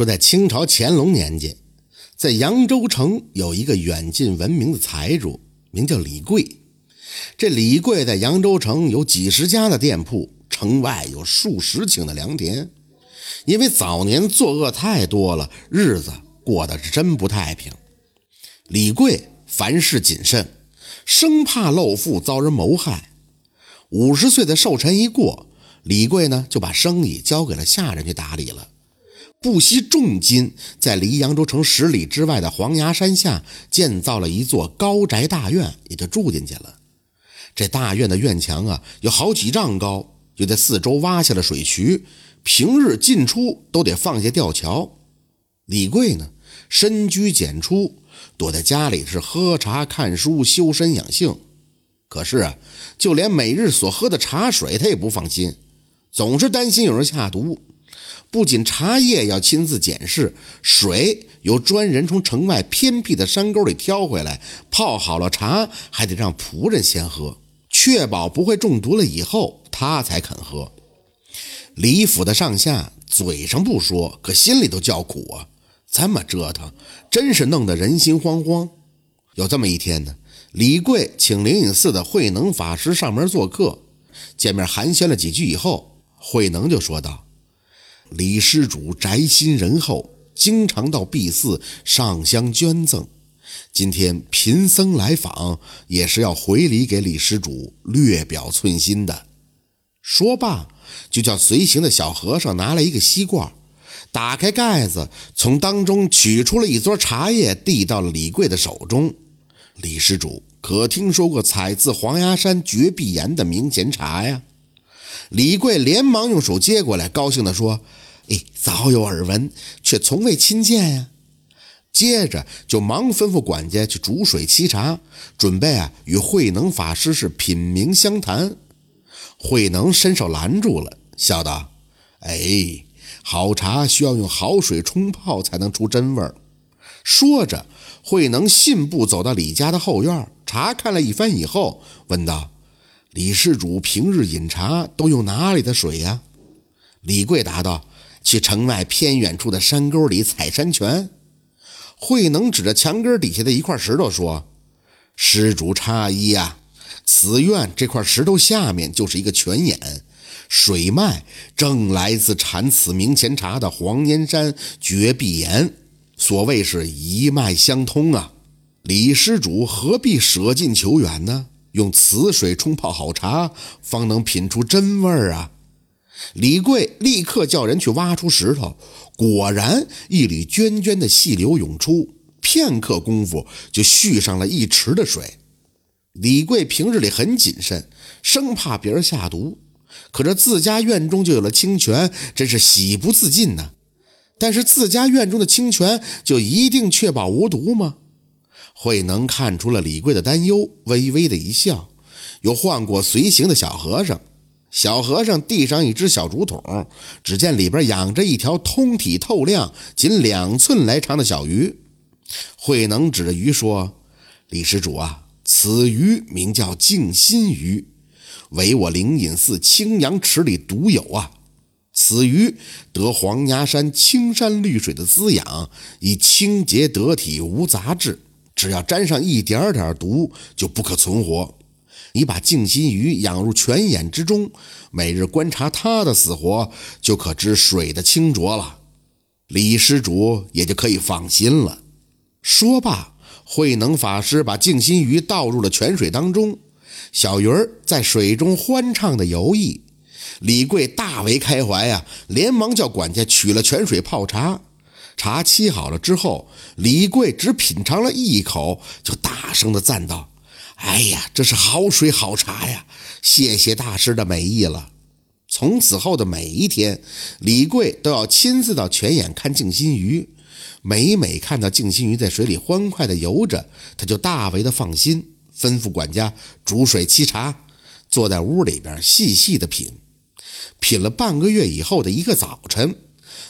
说在清朝乾隆年间，在扬州城有一个远近闻名的财主，名叫李贵。这李贵在扬州城有几十家的店铺，城外有数十顷的良田。因为早年作恶太多了，日子过得是真不太平。李贵凡事谨慎，生怕漏富遭人谋害。五十岁的寿辰一过，李贵呢就把生意交给了下人去打理了。不惜重金，在离扬州城十里之外的黄崖山下建造了一座高宅大院，也就住进去了。这大院的院墙啊，有好几丈高，就在四周挖下了水渠，平日进出都得放下吊桥。李贵呢，深居简出，躲在家里是喝茶、看书、修身养性。可是啊，就连每日所喝的茶水，他也不放心，总是担心有人下毒。不仅茶叶要亲自检视，水由专人从城外偏僻的山沟里挑回来，泡好了茶还得让仆人先喝，确保不会中毒了以后他才肯喝。李府的上下嘴上不说，可心里都叫苦啊！这么折腾，真是弄得人心惶惶。有这么一天呢，李贵请灵隐寺的慧能法师上门做客，见面寒暄了几句以后，慧能就说道。李施主宅心仁厚，经常到敝寺上香捐赠。今天贫僧来访，也是要回礼给李施主，略表寸心的。说罢，就叫随行的小和尚拿来一个锡罐，打开盖子，从当中取出了一撮茶叶，递到了李贵的手中。李施主可听说过采自黄崖山绝壁岩的明前茶呀？李贵连忙用手接过来，高兴地说。哎，早有耳闻，却从未亲见呀。接着就忙吩咐管家去煮水沏茶，准备啊与慧能法师是品茗相谈。慧能伸手拦住了，笑道：“哎，好茶需要用好水冲泡才能出真味儿。”说着，慧能信步走到李家的后院，查看了一番以后，问道：“李施主平日饮茶都用哪里的水呀？”李贵答道。去城外偏远处的山沟里采山泉。慧能指着墙根底下的一块石头说：“施主诧异呀，此院这块石头下面就是一个泉眼，水脉正来自产此明前茶的黄岩山绝壁岩，所谓是一脉相通啊。李施主何必舍近求远呢？用此水冲泡好茶，方能品出真味儿啊。”李贵立刻叫人去挖出石头，果然一缕涓涓的细流涌出，片刻功夫就蓄上了一池的水。李贵平日里很谨慎，生怕别人下毒，可这自家院中就有了清泉，真是喜不自禁呐。但是自家院中的清泉就一定确保无毒吗？慧能看出了李贵的担忧，微微的一笑，又唤过随行的小和尚。小和尚递上一只小竹筒，只见里边养着一条通体透亮、仅两寸来长的小鱼。慧能指着鱼说：“李施主啊，此鱼名叫静心鱼，为我灵隐寺青阳池里独有啊。此鱼得黄崖山青山绿水的滋养，以清洁得体，无杂质。只要沾上一点点毒，就不可存活。”你把静心鱼养入泉眼之中，每日观察它的死活，就可知水的清浊了。李施主也就可以放心了。说罢，慧能法师把静心鱼倒入了泉水当中，小鱼儿在水中欢畅的游弋。李贵大为开怀呀，连忙叫管家取了泉水泡茶。茶沏好了之后，李贵只品尝了一口，就大声的赞道。哎呀，这是好水好茶呀！谢谢大师的美意了。从此后的每一天，李贵都要亲自到泉眼看静心鱼。每每看到静心鱼在水里欢快地游着，他就大为的放心，吩咐管家煮水沏茶，坐在屋里边细细的品。品了半个月以后的一个早晨，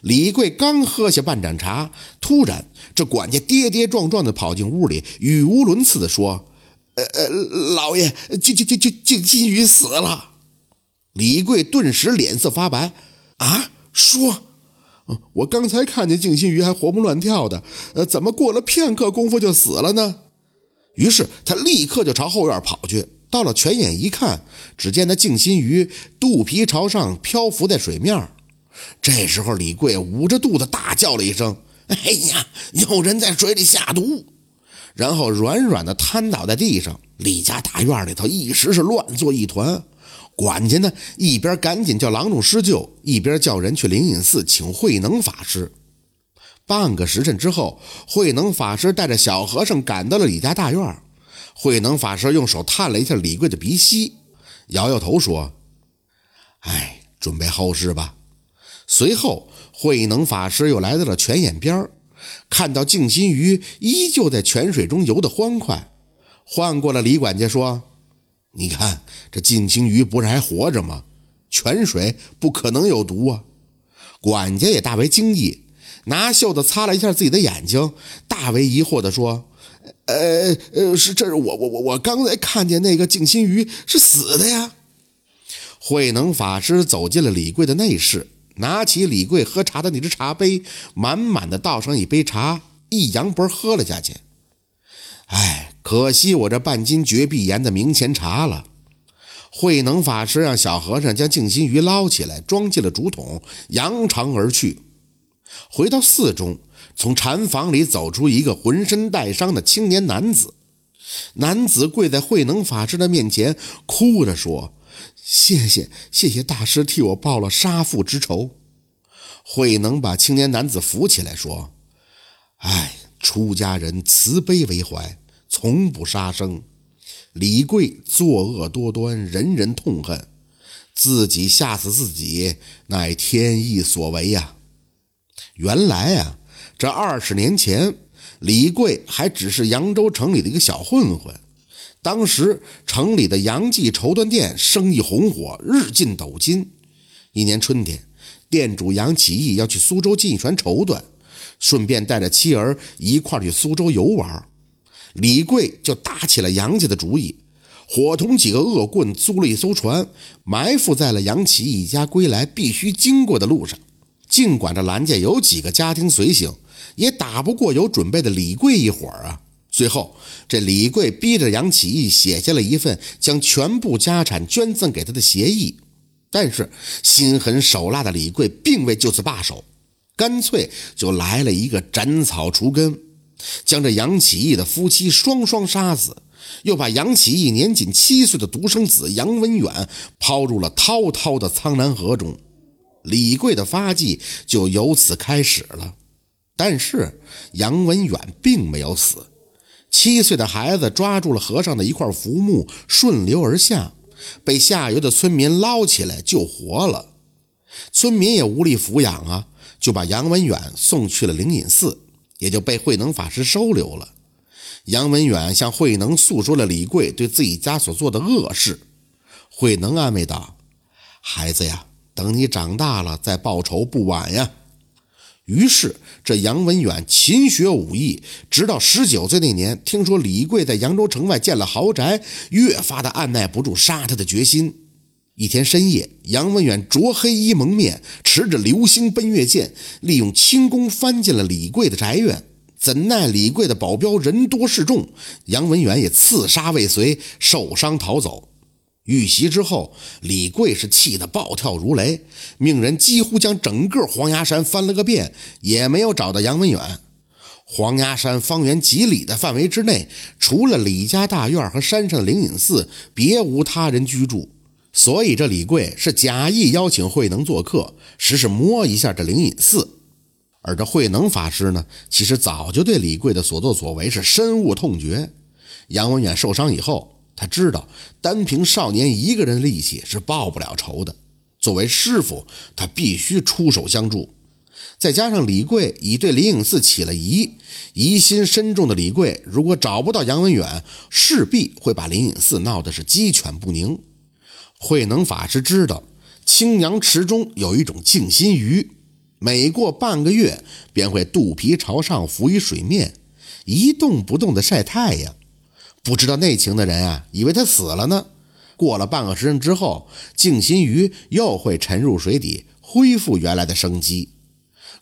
李贵刚喝下半盏茶，突然这管家跌跌撞撞地跑进屋里，语无伦次地说。呃呃，老爷，静静静静静心鱼死了。李贵顿时脸色发白。啊，说，我刚才看见静心鱼还活蹦乱跳的，呃，怎么过了片刻功夫就死了呢？于是他立刻就朝后院跑去。到了泉眼一看，只见那静心鱼肚皮朝上漂浮在水面。这时候，李贵捂着肚子大叫了一声：“哎呀，有人在水里下毒！”然后软软的瘫倒在地上。李家大院里头一时是乱作一团。管家呢，一边赶紧叫郎中施救，一边叫人去灵隐寺请慧能法师。半个时辰之后，慧能法师带着小和尚赶到了李家大院。慧能法师用手探了一下李贵的鼻息，摇摇头说：“哎，准备后事吧。”随后，慧能法师又来到了泉眼边儿看到静心鱼依旧在泉水中游得欢快，唤过了李管家说。你看这静心鱼不是还活着吗？泉水不可能有毒啊！管家也大为惊异，拿袖子擦了一下自己的眼睛，大为疑惑地说：“呃呃，是这是我我我我刚才看见那个静心鱼是死的呀。”慧能法师走进了李贵的内室，拿起李贵喝茶的那只茶杯，满满的倒上一杯茶，一扬脖喝了下去。哎。可惜我这半斤绝壁岩的明前茶了。慧能法师让小和尚将静心鱼捞起来，装进了竹筒，扬长而去。回到寺中，从禅房里走出一个浑身带伤的青年男子。男子跪在慧能法师的面前，哭着说：“谢谢，谢谢大师替我报了杀父之仇。”慧能把青年男子扶起来说：“哎，出家人慈悲为怀。”从不杀生，李贵作恶多端，人人痛恨，自己吓死自己，乃天意所为呀。原来啊，这二十年前，李贵还只是扬州城里的一个小混混。当时城里的杨记绸缎店生意红火，日进斗金。一年春天，店主杨启义要去苏州进一船绸缎，顺便带着妻儿一块去苏州游玩。李贵就打起了杨家的主意，伙同几个恶棍租了一艘船，埋伏在了杨启一家归来必须经过的路上。尽管这蓝家有几个家庭随行，也打不过有准备的李贵一伙儿啊。最后，这李贵逼着杨启义写下了一份将全部家产捐赠给他的协议。但是心狠手辣的李贵并未就此罢手，干脆就来了一个斩草除根。将这杨启义的夫妻双双杀死，又把杨启义年仅七岁的独生子杨文远抛入了滔滔的苍南河中，李贵的发迹就由此开始了。但是杨文远并没有死，七岁的孩子抓住了河上的一块浮木，顺流而下，被下游的村民捞起来救活了。村民也无力抚养啊，就把杨文远送去了灵隐寺。也就被慧能法师收留了。杨文远向慧能诉说了李贵对自己家所做的恶事。慧能安慰道：“孩子呀，等你长大了再报仇不晚呀。”于是，这杨文远勤学武艺，直到十九岁那年，听说李贵在扬州城外建了豪宅，越发的按耐不住杀他的决心。一天深夜，杨文远着黑衣蒙面，持着流星奔月剑，利用轻功翻进了李贵的宅院。怎奈李贵的保镖人多势众，杨文远也刺杀未遂，受伤逃走。遇袭之后，李贵是气得暴跳如雷，命人几乎将整个黄崖山翻了个遍，也没有找到杨文远。黄崖山方圆几里的范围之内，除了李家大院和山上的灵隐寺，别无他人居住。所以这李贵是假意邀请慧能做客，实是摸一下这灵隐寺。而这慧能法师呢，其实早就对李贵的所作所为是深恶痛绝。杨文远受伤以后，他知道单凭少年一个人力气是报不了仇的。作为师傅，他必须出手相助。再加上李贵已对灵隐寺起了疑，疑心深重的李贵，如果找不到杨文远，势必会把灵隐寺闹得是鸡犬不宁。慧能法师知道青阳池中有一种静心鱼，每过半个月便会肚皮朝上浮于水面，一动不动地晒太阳。不知道内情的人啊，以为他死了呢。过了半个时辰之后，静心鱼又会沉入水底，恢复原来的生机。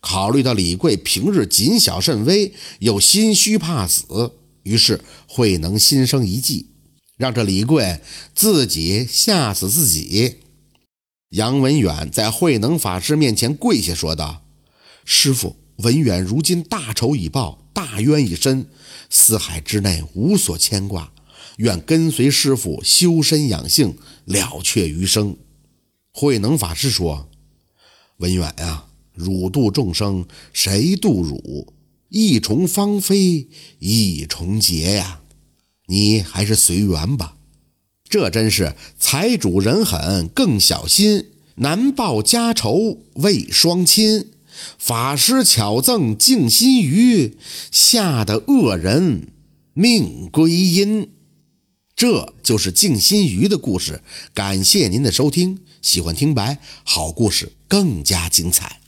考虑到李贵平日谨小慎微，又心虚怕死，于是慧能心生一计，让这李贵自己吓死自己。杨文远在慧能法师面前跪下，说道：“师傅，文远如今大仇已报，大冤已深，四海之内无所牵挂，愿跟随师傅修身养性，了却余生。”慧能法师说：“文远呀。”汝度众生，谁度汝？一重芳菲，一重劫呀！你还是随缘吧。这真是财主人狠更小心，难报家仇为双亲。法师巧赠静心鱼，吓得恶人命归阴。这就是静心鱼的故事。感谢您的收听，喜欢听白好故事更加精彩。